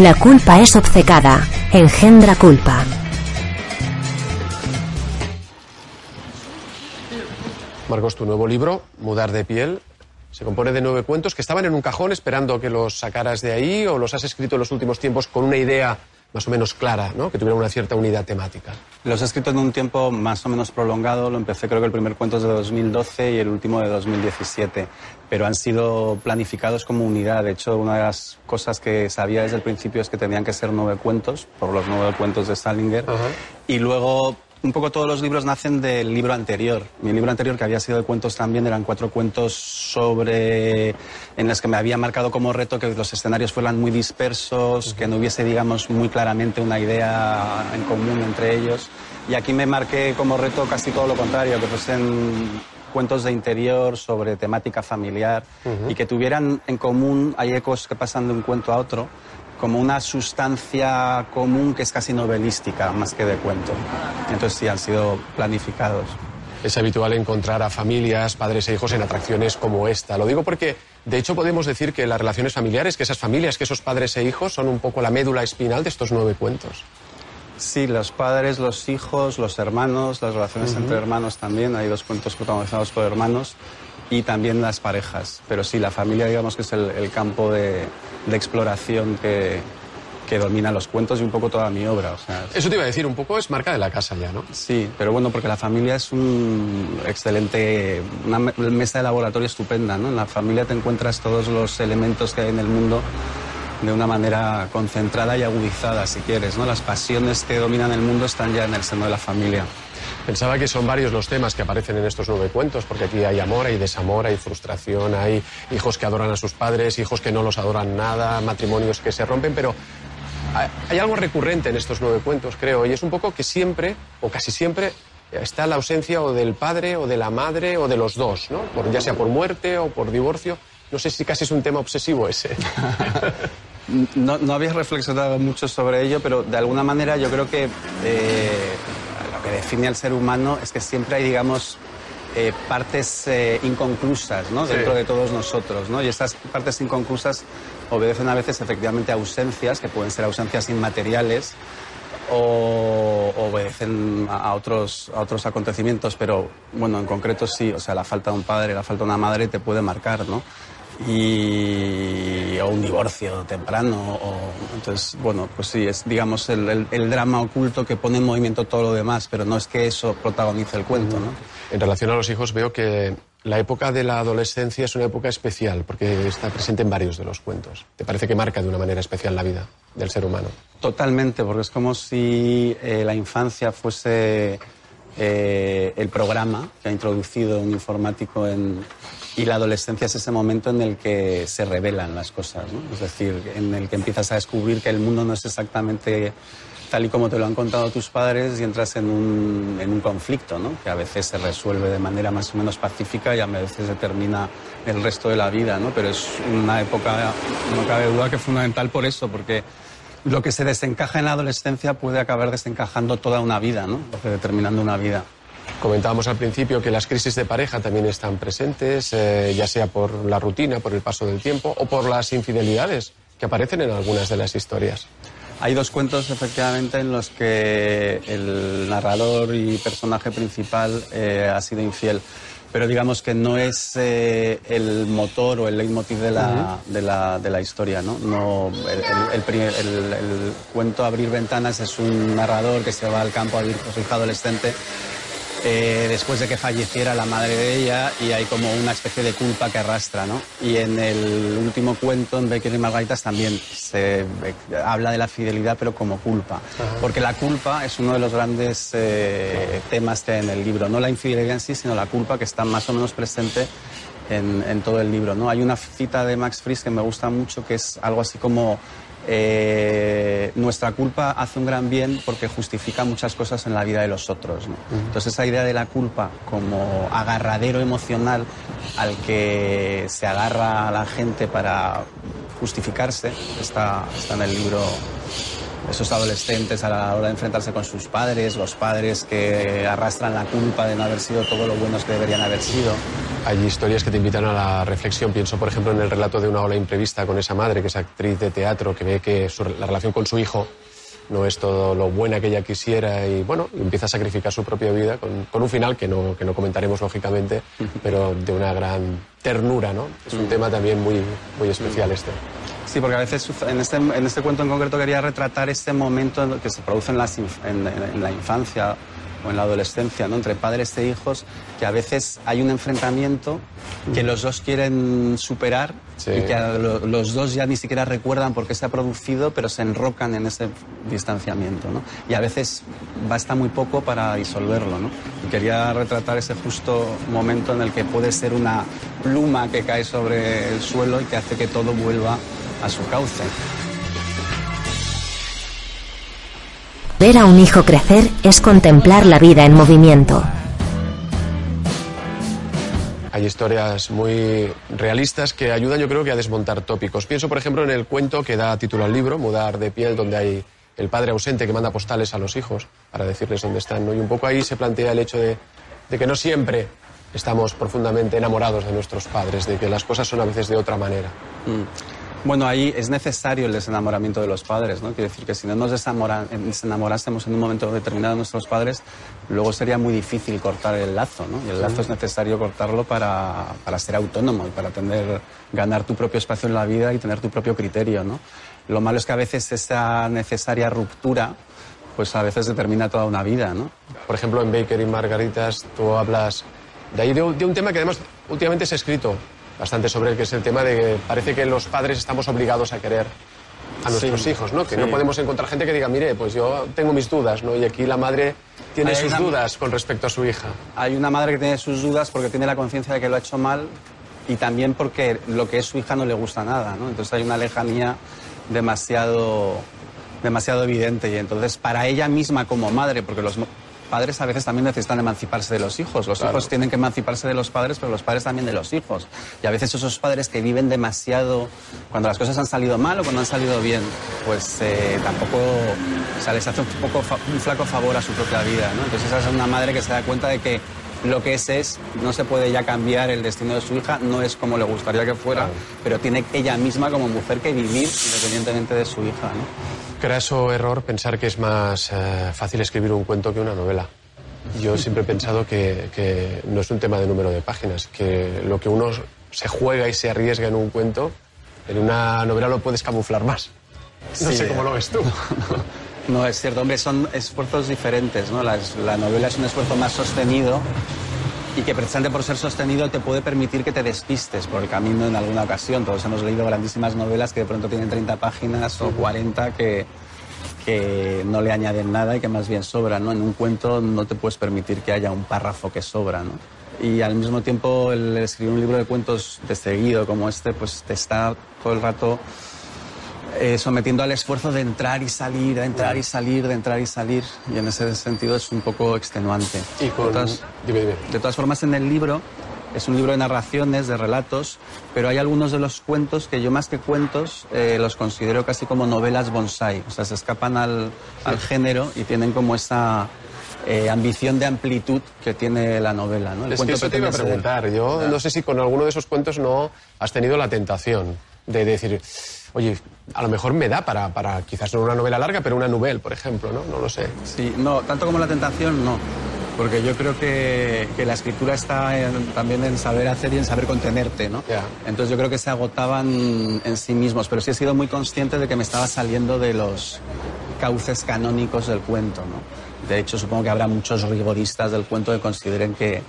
La culpa es obcecada, engendra culpa. Marcos, tu nuevo libro, Mudar de piel, se compone de nueve cuentos que estaban en un cajón esperando que los sacaras de ahí o los has escrito en los últimos tiempos con una idea más o menos clara, ¿no? que tuviera una cierta unidad temática. Los he escrito en un tiempo más o menos prolongado. Lo empecé, creo que el primer cuento es de 2012 y el último de 2017. Pero han sido planificados como unidad. De hecho, una de las cosas que sabía desde el principio es que tenían que ser nueve cuentos, por los nueve cuentos de Salinger. Y luego un poco todos los libros nacen del libro anterior. Mi libro anterior, que había sido de cuentos también, eran cuatro cuentos sobre. en los que me había marcado como reto que los escenarios fueran muy dispersos, que no hubiese, digamos, muy claramente una idea en común entre ellos. Y aquí me marqué como reto casi todo lo contrario, que fuesen cuentos de interior sobre temática familiar y que tuvieran en común, hay ecos que pasan de un cuento a otro, como una sustancia común que es casi novelística más que de cuento. Entonces sí, han sido planificados. Es habitual encontrar a familias, padres e hijos en atracciones como esta. Lo digo porque, de hecho, podemos decir que las relaciones familiares, que esas familias, que esos padres e hijos son un poco la médula espinal de estos nueve cuentos. Sí, los padres, los hijos, los hermanos, las relaciones entre hermanos también. Hay dos cuentos protagonizados por hermanos y también las parejas. Pero sí, la familia, digamos que es el, campo de, exploración que, que domina los cuentos y un poco toda mi obra. O sea, Eso te iba a decir, un poco es marca de la casa ya, ¿no? Sí, pero bueno, porque la familia es un excelente, una mesa de laboratorio estupenda, ¿no? En la familia te encuentras todos los elementos que hay en el mundo de una manera concentrada y agudizada, si quieres, ¿no? Las pasiones que dominan el mundo están ya en el seno de la familia. Pensaba que son varios los temas que aparecen en estos nueve cuentos, porque aquí hay amor, hay desamor, hay frustración, hay hijos que adoran a sus padres, hijos que no los adoran nada, matrimonios que se rompen, pero hay algo recurrente en estos nueve cuentos, creo, y es un poco que siempre, o casi siempre, está la ausencia o del padre o de la madre o de los dos, ¿no? Por, ya sea por muerte o por divorcio. No sé si casi es un tema obsesivo ese. no, no había reflexionado mucho sobre ello, pero de alguna manera yo creo que eh, que define al ser humano es que siempre hay, digamos, eh, partes eh, inconclusas ¿no? dentro de todos nosotros. ¿no? Y estas partes inconclusas obedecen a veces efectivamente a ausencias, que pueden ser ausencias inmateriales, o obedecen a otros, a otros acontecimientos, pero bueno, en concreto sí, o sea, la falta de un padre, la falta de una madre te puede marcar, ¿no? Y, o un divorcio temprano. O, entonces, bueno, pues sí, es digamos el, el, drama oculto que pone en movimiento todo lo demás, pero no es que eso protagonice el cuento. ¿no? En relación a los hijos veo que la época de la adolescencia es una época especial porque está presente en varios de los cuentos. ¿Te parece que marca de una manera especial la vida del ser humano? Totalmente, porque es como si eh, la infancia fuese eh, el programa que ha introducido un informático en, y la adolescencia es ese momento en el que se revelan las cosas, ¿no? es decir, en el que empiezas a descubrir que el mundo no es exactamente tal y como te lo han contado tus padres y entras en un, en un conflicto, ¿no? que a veces se resuelve de manera más o menos pacífica y a veces se termina el resto de la vida, ¿no? pero es una época, no cabe duda que fundamental por eso, porque lo que se desencaja en la adolescencia puede acabar desencajando toda una vida, ¿no? determinando una vida. Comentábamos al principio que las crisis de pareja también están presentes, eh, ya sea por la rutina, por el paso del tiempo o por las infidelidades que aparecen en algunas de las historias. Hay dos cuentos efectivamente en los que el narrador y personaje principal eh, ha sido infiel, pero digamos que no es eh, el motor o el leitmotiv de la, de la, de la historia. ¿no? no el, el, cuento Abrir Ventanas es un narrador que se va al campo a su hija adolescente eh, después de que falleciera la madre de ella y hay como una especie de culpa que arrastra, ¿no? Y en el último cuento, en Becker y Margaritas, también se habla de la fidelidad, pero como culpa. Porque la culpa es uno de los grandes eh, temas que hay en el libro. No la infidelidad en sí, sino la culpa que está más o menos presente en, en todo el libro, ¿no? Hay una cita de Max Frisch que me gusta mucho, que es algo así como eh, nuestra culpa hace un gran bien porque justifica muchas cosas en la vida de los otros. Entonces esa idea de la culpa como agarradero emocional al que se agarra a la gente para justificarse está, está en el libro esos adolescentes a la hora de enfrentarse con sus padres, los padres que arrastran la culpa de no haber sido todo lo buenos que deberían haber sido. Hay historias que te invitan a la reflexión. Pienso, por ejemplo, en el relato de una ola imprevista con esa madre que es actriz de teatro, que ve que la relación con su hijo no es todo lo buena que ella quisiera y bueno, empieza a sacrificar su propia vida con, con un final que no, que no comentaremos lógicamente, pero de una gran ternura, ¿no? Es un mm. tema también muy, muy especial este. Sí, porque a veces en este, en este cuento en concreto quería retratar este momento que se produce en, las, en, en la infancia o en la adolescencia, ¿no? entre padres e hijos, que a veces hay un enfrentamiento que los dos quieren superar y que los dos ya ni siquiera recuerdan por qué se ha producido, pero se enrocan en ese distanciamiento. ¿no? Y a veces basta muy poco para disolverlo. ¿no? Y quería retratar ese justo momento en el que puede ser una pluma que cae sobre el suelo y que hace que todo vuelva a su cauce. Ver a un hijo crecer es contemplar la vida en movimiento. Hay historias muy realistas que ayudan yo creo que a desmontar tópicos. Pienso por ejemplo en el cuento que da título al libro, Mudar de piel, donde hay el padre ausente que manda postales a los hijos para decirles dónde están. Y un poco ahí se plantea el hecho de, que no siempre estamos profundamente enamorados de nuestros padres, de que las cosas son a veces de otra manera. Mm. Bueno, ahí es necesario el desenamoramiento de los padres, ¿no? Quiere decir que si no nos desenamorásemos en un momento determinado de nuestros padres, luego sería muy difícil cortar el lazo, ¿no? Y el lazo es necesario cortarlo para, para ser autónomo y para tener, ganar tu propio espacio en la vida y tener tu propio criterio, ¿no? Lo malo es que a veces esa necesaria ruptura, pues a veces determina toda una vida, ¿no? Por ejemplo, en Baker y Margaritas tú hablas de ahí de un tema que además últimamente se ha escrito bastante sobre el que es el tema de que parece que los padres estamos obligados a querer a nuestros hijos, ¿no? Que no podemos encontrar gente que diga, mire, pues yo tengo mis dudas, ¿no? Y aquí la madre tiene sus dudas con respecto a su hija. Hay una madre que tiene sus dudas porque tiene la conciencia de que lo ha hecho mal y también porque lo que es su hija no le gusta nada, ¿no? Entonces hay una lejanía demasiado demasiado evidente y entonces para ella misma como madre, porque los padres a veces también necesitan emanciparse de los hijos. Los hijos tienen que emanciparse de los padres, pero los padres también de los hijos. Y a veces esos padres que viven demasiado, cuando las cosas han salido mal o cuando han salido bien, pues eh, tampoco, o sea, les hace un, poco un flaco favor a su propia vida, ¿no? Entonces esa es una madre que se da cuenta de que lo que es es, no se puede ya cambiar el destino de su hija, no es como le gustaría que fuera, pero tiene ella misma como mujer que vivir independientemente de su hija, ¿no? Craso error pensar que es más eh, fácil escribir un cuento que una novela. Yo siempre he pensado que, no es un tema de número de páginas, que lo que uno se juega y se arriesga en un cuento, en una novela lo puedes camuflar más. No sé cómo lo ves tú. No, es cierto, hombre, son esfuerzos diferentes, ¿no? La, novela es un esfuerzo más sostenido y que precisamente por ser sostenido te puede permitir que te despistes por el camino en alguna ocasión. Todos hemos leído grandísimas novelas que de pronto tienen 30 páginas o 40 que, que no le añaden nada y que más bien sobran, ¿no? En un cuento no te puedes permitir que haya un párrafo que sobra, ¿no? Y al mismo tiempo el escribir un libro de cuentos de seguido como este, pues te está todo el rato eh, sometiendo al esfuerzo de entrar y salir, de entrar y salir, de entrar y salir. Y en ese sentido es un poco extenuante. Y con... de, todas, de todas formas, en el libro es un libro de narraciones, de relatos, pero hay algunos de los cuentos que yo más que cuentos eh, los considero casi como novelas bonsai. O sea, se escapan al, al género y tienen como esa eh, ambición de amplitud que tiene la novela. ¿no? El es que eso te iba a preguntar. Yo no sé si con alguno de esos cuentos no has tenido la tentación de decir oye, a lo mejor me da para, para quizás no una novela larga, pero una novela, por ejemplo, ¿no? No lo sé. Sí, no, tanto como la tentación, no. Porque yo creo que, que la escritura está también en saber hacer y en saber contenerte, ¿no? Entonces yo creo que se agotaban en sí mismos, pero sí he sido muy consciente de que me estaba saliendo de los cauces canónicos del cuento, ¿no? De hecho, supongo que habrá muchos rigoristas del cuento que consideren que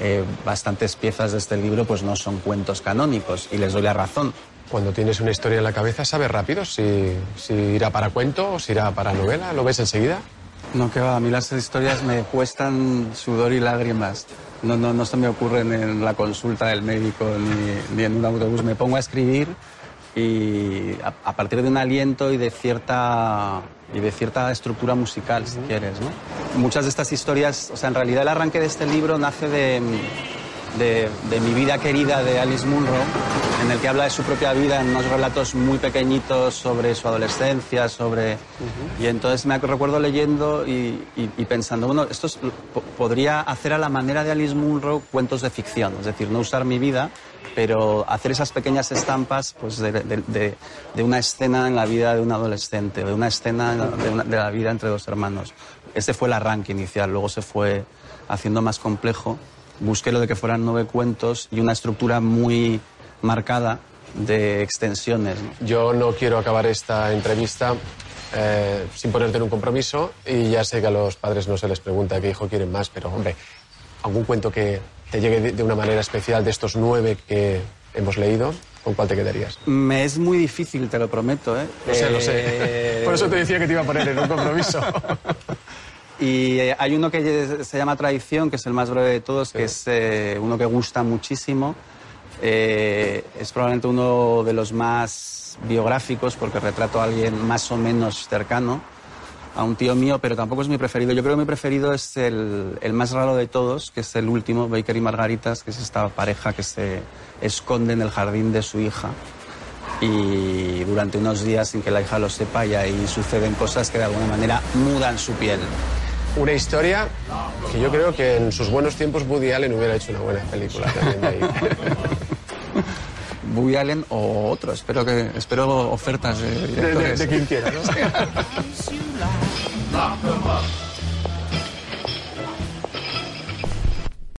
eh, bastantes piezas de este libro pues no son cuentos canónicos y les doy la razón cuando tienes una historia en la cabeza, ¿sabes rápido si, irá para cuento o si irá para novela? ¿Lo ves enseguida? No, que va, a mí las historias me cuestan sudor y lágrimas. No, no, no se me ocurren en la consulta del médico ni, en un autobús. Me pongo a escribir y a, partir de un aliento y de cierta y de cierta estructura musical, si quieres, ¿no? Muchas de estas historias, o sea, en realidad el arranque de este libro nace de, de, de mi vida querida de Alice Munro, en el que habla de su propia vida en unos relatos muy pequeñitos sobre su adolescencia, sobre... Y entonces me recuerdo leyendo y, pensando, bueno, esto podría hacer a la manera de Alice Munro cuentos de ficción, es decir, no usar mi vida, pero hacer esas pequeñas estampas pues, de, una escena en la vida de un adolescente, de una escena de, la vida entre dos hermanos. Ese fue el arranque inicial, luego se fue haciendo más complejo. Busqué lo de que fueran nueve cuentos y una estructura muy marcada de extensiones. Yo no quiero acabar esta entrevista eh, sin ponerte en un compromiso y ya sé que a los padres no se les pregunta qué hijo quieren más, pero hombre, algún cuento que te llegue de, una manera especial de estos nueve que hemos leído, ¿con cuál te quedarías? Me es muy difícil, te lo prometo. ¿eh? Lo sé, lo sé. Eh, Por eso te decía que te iba a poner en un compromiso. Y eh, hay uno que se llama Tradición, que es el más breve de todos, que es uno que gusta muchísimo. Es probablemente uno de los más biográficos porque retrato a alguien más o menos cercano a un tío mío, pero tampoco es mi preferido. Yo creo que mi preferido es el, el, más raro de todos, que es el último, Baker y Margaritas, que es esta pareja que se esconde en el jardín de su hija. Y durante unos días, sin que la hija lo sepa, y ahí suceden cosas que de alguna manera mudan su piel. Una historia que yo creo que en sus buenos tiempos Woody Allen hubiera hecho una buena película también de ahí. Woody Allen o otro. Espero que espero ofertas de, de, de, quien quiera, ¿no?